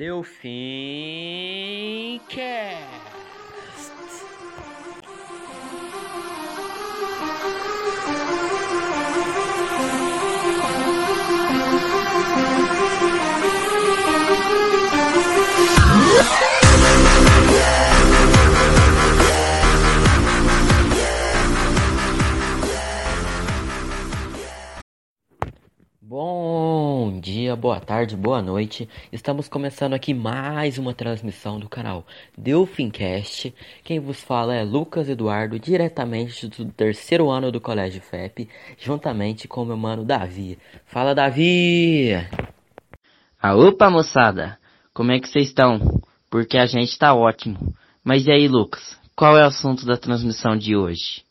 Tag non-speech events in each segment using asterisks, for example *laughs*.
Delfim Cast. Dia, boa tarde, boa noite. Estamos começando aqui mais uma transmissão do canal Delfincast. Quem vos fala é Lucas Eduardo, diretamente do terceiro ano do Colégio FEP, juntamente com meu mano Davi. Fala, Davi! Ah, opa, moçada! Como é que vocês estão? Porque a gente tá ótimo. Mas e aí, Lucas? Qual é o assunto da transmissão de hoje?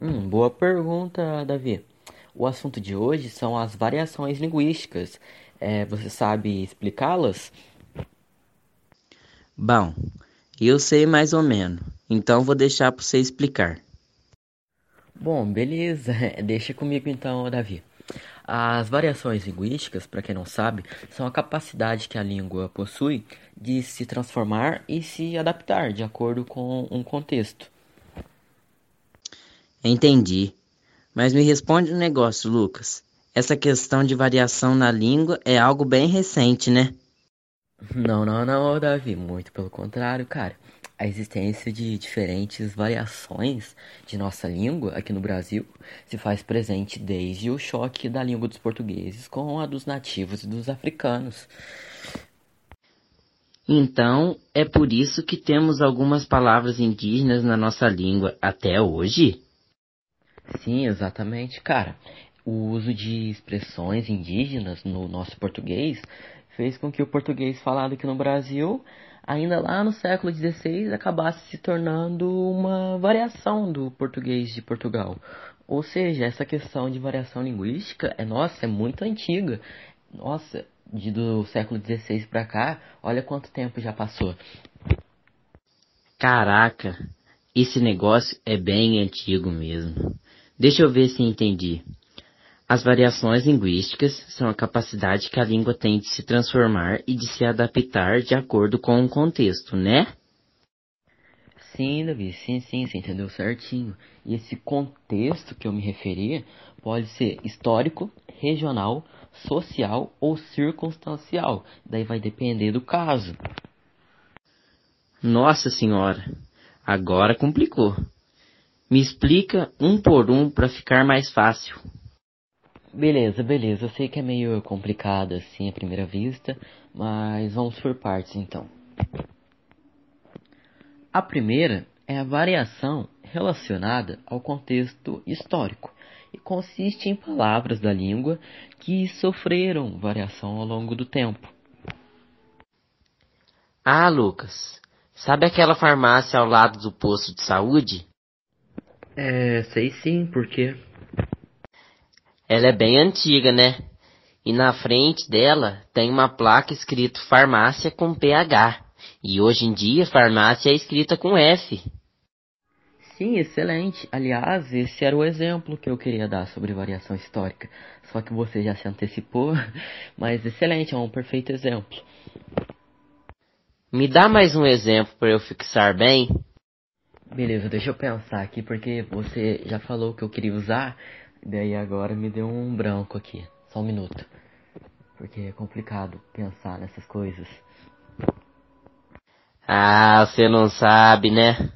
Hum, boa pergunta, Davi. O assunto de hoje são as variações linguísticas. É, você sabe explicá-las? Bom, eu sei mais ou menos, então vou deixar para você explicar. Bom, beleza. *laughs* Deixa comigo então, Davi. As variações linguísticas, para quem não sabe, são a capacidade que a língua possui de se transformar e se adaptar de acordo com um contexto. Entendi. Mas me responde um negócio, Lucas. Essa questão de variação na língua é algo bem recente, né? Não, não, não, Davi. Muito pelo contrário, cara. A existência de diferentes variações de nossa língua aqui no Brasil se faz presente desde o choque da língua dos portugueses com a dos nativos e dos africanos. Então, é por isso que temos algumas palavras indígenas na nossa língua até hoje? Sim, exatamente, cara. O uso de expressões indígenas no nosso português fez com que o português falado aqui no Brasil, ainda lá no século XVI, acabasse se tornando uma variação do português de Portugal. Ou seja, essa questão de variação linguística é nossa, é muito antiga. Nossa, de, do século XVI para cá, olha quanto tempo já passou. Caraca, esse negócio é bem antigo mesmo. Deixa eu ver se entendi. As variações linguísticas são a capacidade que a língua tem de se transformar e de se adaptar de acordo com o contexto, né? Sim, Davi, sim, sim, você entendeu certinho. E esse contexto que eu me referi pode ser histórico, regional, social ou circunstancial. Daí vai depender do caso. Nossa senhora, agora complicou. Me explica um por um para ficar mais fácil. Beleza, beleza. Eu sei que é meio complicado assim à primeira vista, mas vamos por partes então. A primeira é a variação relacionada ao contexto histórico e consiste em palavras da língua que sofreram variação ao longo do tempo. Ah, Lucas, sabe aquela farmácia ao lado do posto de saúde? É, sei sim, por quê? Ela é bem antiga, né? E na frente dela tem uma placa escrito farmácia com PH. E hoje em dia farmácia é escrita com F. Sim, excelente. Aliás, esse era o exemplo que eu queria dar sobre variação histórica. Só que você já se antecipou, *laughs* mas excelente, é um perfeito exemplo. Me dá mais um exemplo para eu fixar bem? Beleza, deixa eu pensar aqui, porque você já falou que eu queria usar, daí agora me deu um branco aqui. Só um minuto. Porque é complicado pensar nessas coisas. Ah, você não sabe, né?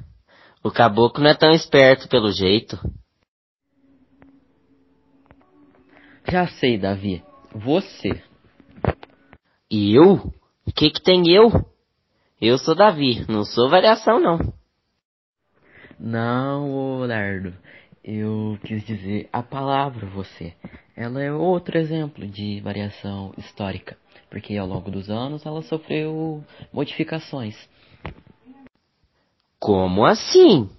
O caboclo não é tão esperto pelo jeito. Já sei, Davi. Você. E eu? O que que tem eu? Eu sou Davi, não sou variação não. Não, Leonardo. Eu quis dizer a palavra você. Ela é outro exemplo de variação histórica, porque ao longo dos anos ela sofreu modificações. Como assim?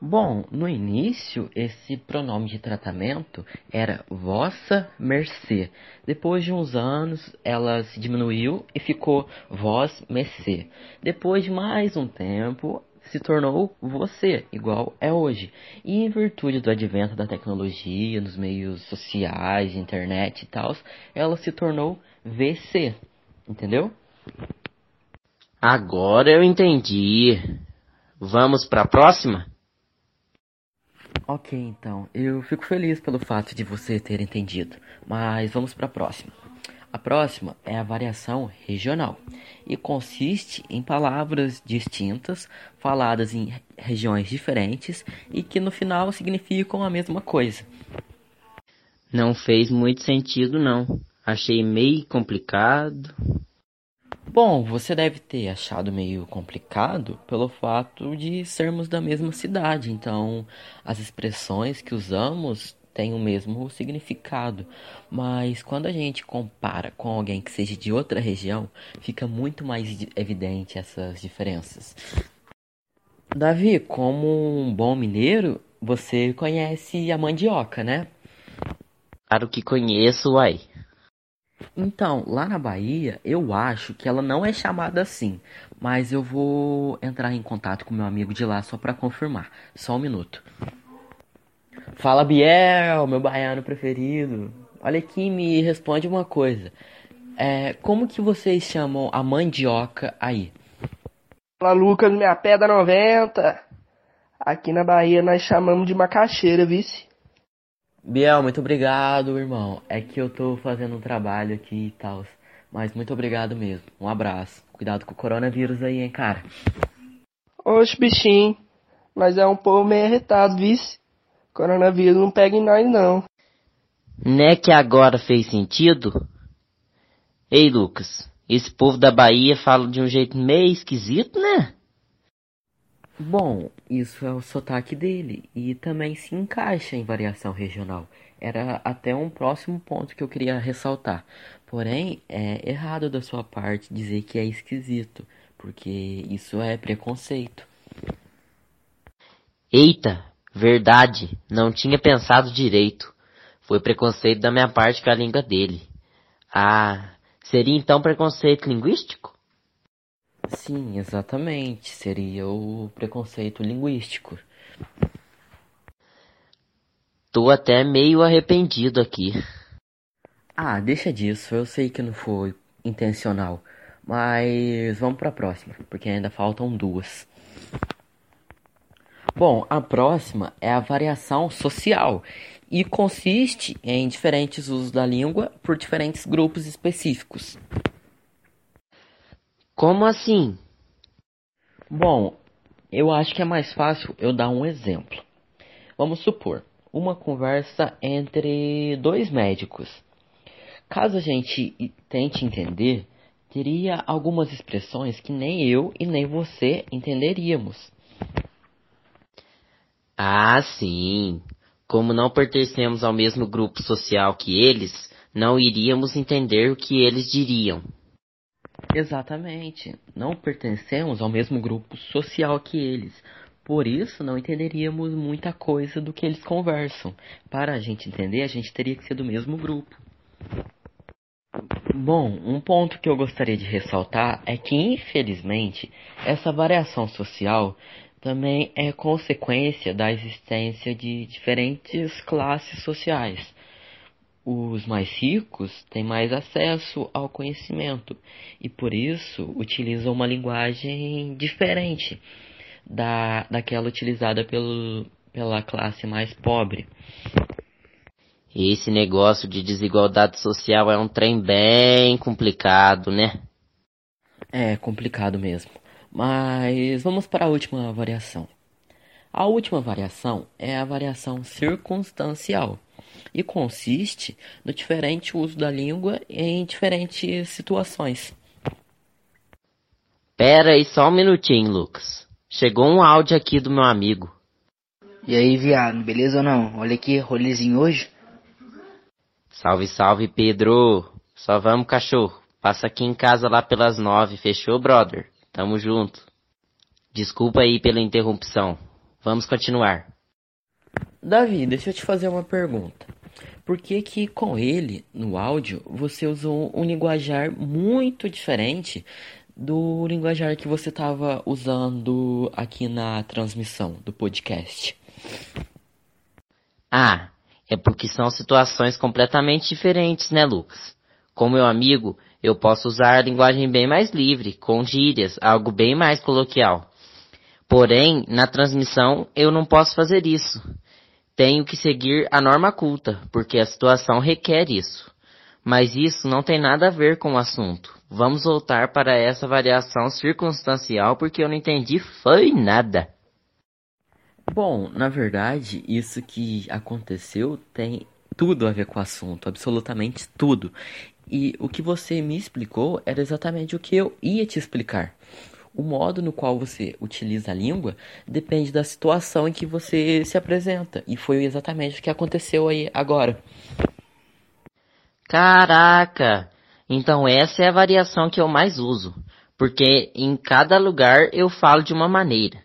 Bom, no início esse pronome de tratamento era vossa mercê. Depois de uns anos ela se diminuiu e ficou vós mercê. Depois de mais um tempo se tornou você, igual é hoje. E em virtude do advento da tecnologia, nos meios sociais, internet e tal, ela se tornou VC. Entendeu? Agora eu entendi. Vamos para a próxima? Ok, então. Eu fico feliz pelo fato de você ter entendido. Mas vamos para a próxima. A próxima é a variação regional e consiste em palavras distintas faladas em regiões diferentes e que no final significam a mesma coisa. Não fez muito sentido, não. Achei meio complicado. Bom, você deve ter achado meio complicado pelo fato de sermos da mesma cidade, então as expressões que usamos têm o mesmo significado. Mas quando a gente compara com alguém que seja de outra região, fica muito mais evidente essas diferenças. Davi, como um bom mineiro, você conhece a mandioca, né? Claro que conheço, uai. Então, lá na Bahia, eu acho que ela não é chamada assim, mas eu vou entrar em contato com meu amigo de lá só para confirmar. Só um minuto. Fala, Biel, meu baiano preferido. Olha aqui, me responde uma coisa. É, como que vocês chamam a mandioca aí? Fala, Lucas, minha pedra 90. Aqui na Bahia nós chamamos de macaxeira, vice. Biel, muito obrigado, irmão. É que eu tô fazendo um trabalho aqui e tal. Mas muito obrigado mesmo. Um abraço. Cuidado com o coronavírus aí, hein, cara. Oxe, bichinho. Mas é um povo meio irritado, vice. Coronavírus não pega em nós, não. Né que agora fez sentido? Ei, Lucas. Esse povo da Bahia fala de um jeito meio esquisito, né? Bom, isso é o sotaque dele e também se encaixa em variação regional. Era até um próximo ponto que eu queria ressaltar. Porém, é errado da sua parte dizer que é esquisito, porque isso é preconceito. Eita, verdade, não tinha pensado direito. Foi preconceito da minha parte com a língua dele. Ah, seria então preconceito linguístico? Sim, exatamente. Seria o preconceito linguístico. Tô até meio arrependido aqui. Ah, deixa disso. Eu sei que não foi intencional. Mas vamos para a próxima, porque ainda faltam duas. Bom, a próxima é a variação social e consiste em diferentes usos da língua por diferentes grupos específicos. Como assim? Bom, eu acho que é mais fácil eu dar um exemplo. Vamos supor uma conversa entre dois médicos. Caso a gente tente entender, teria algumas expressões que nem eu e nem você entenderíamos. Ah, sim. Como não pertencemos ao mesmo grupo social que eles, não iríamos entender o que eles diriam. Exatamente. Não pertencemos ao mesmo grupo social que eles. Por isso, não entenderíamos muita coisa do que eles conversam. Para a gente entender, a gente teria que ser do mesmo grupo. Bom, um ponto que eu gostaria de ressaltar é que, infelizmente, essa variação social também é consequência da existência de diferentes classes sociais os mais ricos têm mais acesso ao conhecimento e por isso utilizam uma linguagem diferente da, daquela utilizada pelo, pela classe mais pobre. Esse negócio de desigualdade social é um trem bem complicado, né? É complicado mesmo. Mas vamos para a última variação. A última variação é a variação circunstancial e consiste no diferente uso da língua em diferentes situações. Pera aí só um minutinho, Lucas. Chegou um áudio aqui do meu amigo. E aí, viado, beleza ou não? Olha aqui, rolezinho hoje. Salve, salve, Pedro. Só vamos, cachorro. Passa aqui em casa lá pelas nove, fechou, brother? Tamo junto. Desculpa aí pela interrupção. Vamos continuar. Davi, deixa eu te fazer uma pergunta. Por que que com ele, no áudio, você usou um linguajar muito diferente do linguajar que você estava usando aqui na transmissão do podcast? Ah, é porque são situações completamente diferentes, né, Lucas? Com meu amigo, Eu posso usar a linguagem bem mais livre, com gírias, algo bem mais coloquial. Porém, na transmissão eu não posso fazer isso. Tenho que seguir a norma culta, porque a situação requer isso. Mas isso não tem nada a ver com o assunto. Vamos voltar para essa variação circunstancial porque eu não entendi foi nada. Bom, na verdade, isso que aconteceu tem tudo a ver com o assunto, absolutamente tudo. E o que você me explicou era exatamente o que eu ia te explicar. O modo no qual você utiliza a língua depende da situação em que você se apresenta. E foi exatamente o que aconteceu aí agora. Caraca! Então essa é a variação que eu mais uso. Porque em cada lugar eu falo de uma maneira.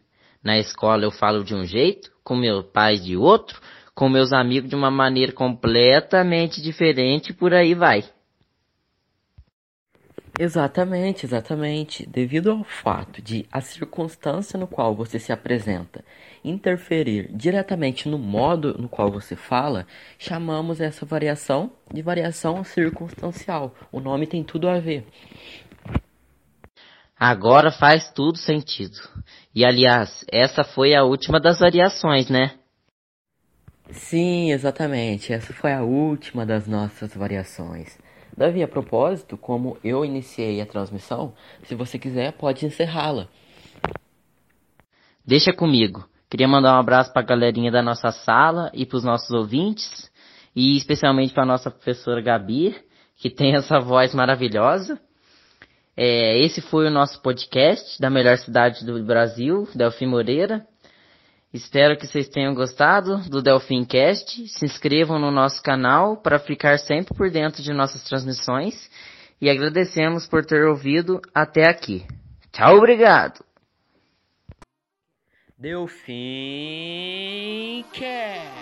Na escola eu falo de um jeito, com meu pai de outro, com meus amigos de uma maneira completamente diferente, por aí vai. Exatamente, exatamente. Devido ao fato de a circunstância no qual você se apresenta interferir diretamente no modo no qual você fala, chamamos essa variação de variação circunstancial. O nome tem tudo a ver. Agora faz tudo sentido. E aliás, essa foi a última das variações, né? Sim, exatamente. Essa foi a última das nossas variações. Davi, a propósito, como eu iniciei a transmissão, se você quiser, pode encerrá-la. Deixa comigo. Queria mandar um abraço para a galerinha da nossa sala e para os nossos ouvintes, e especialmente para a nossa professora Gabi, que tem essa voz maravilhosa. É, esse foi o nosso podcast da melhor cidade do Brasil, Delfim Moreira. Espero que vocês tenham gostado do Delfim Cast. Se inscrevam no nosso canal para ficar sempre por dentro de nossas transmissões. E agradecemos por ter ouvido até aqui. Tchau, obrigado! Delfim Cast.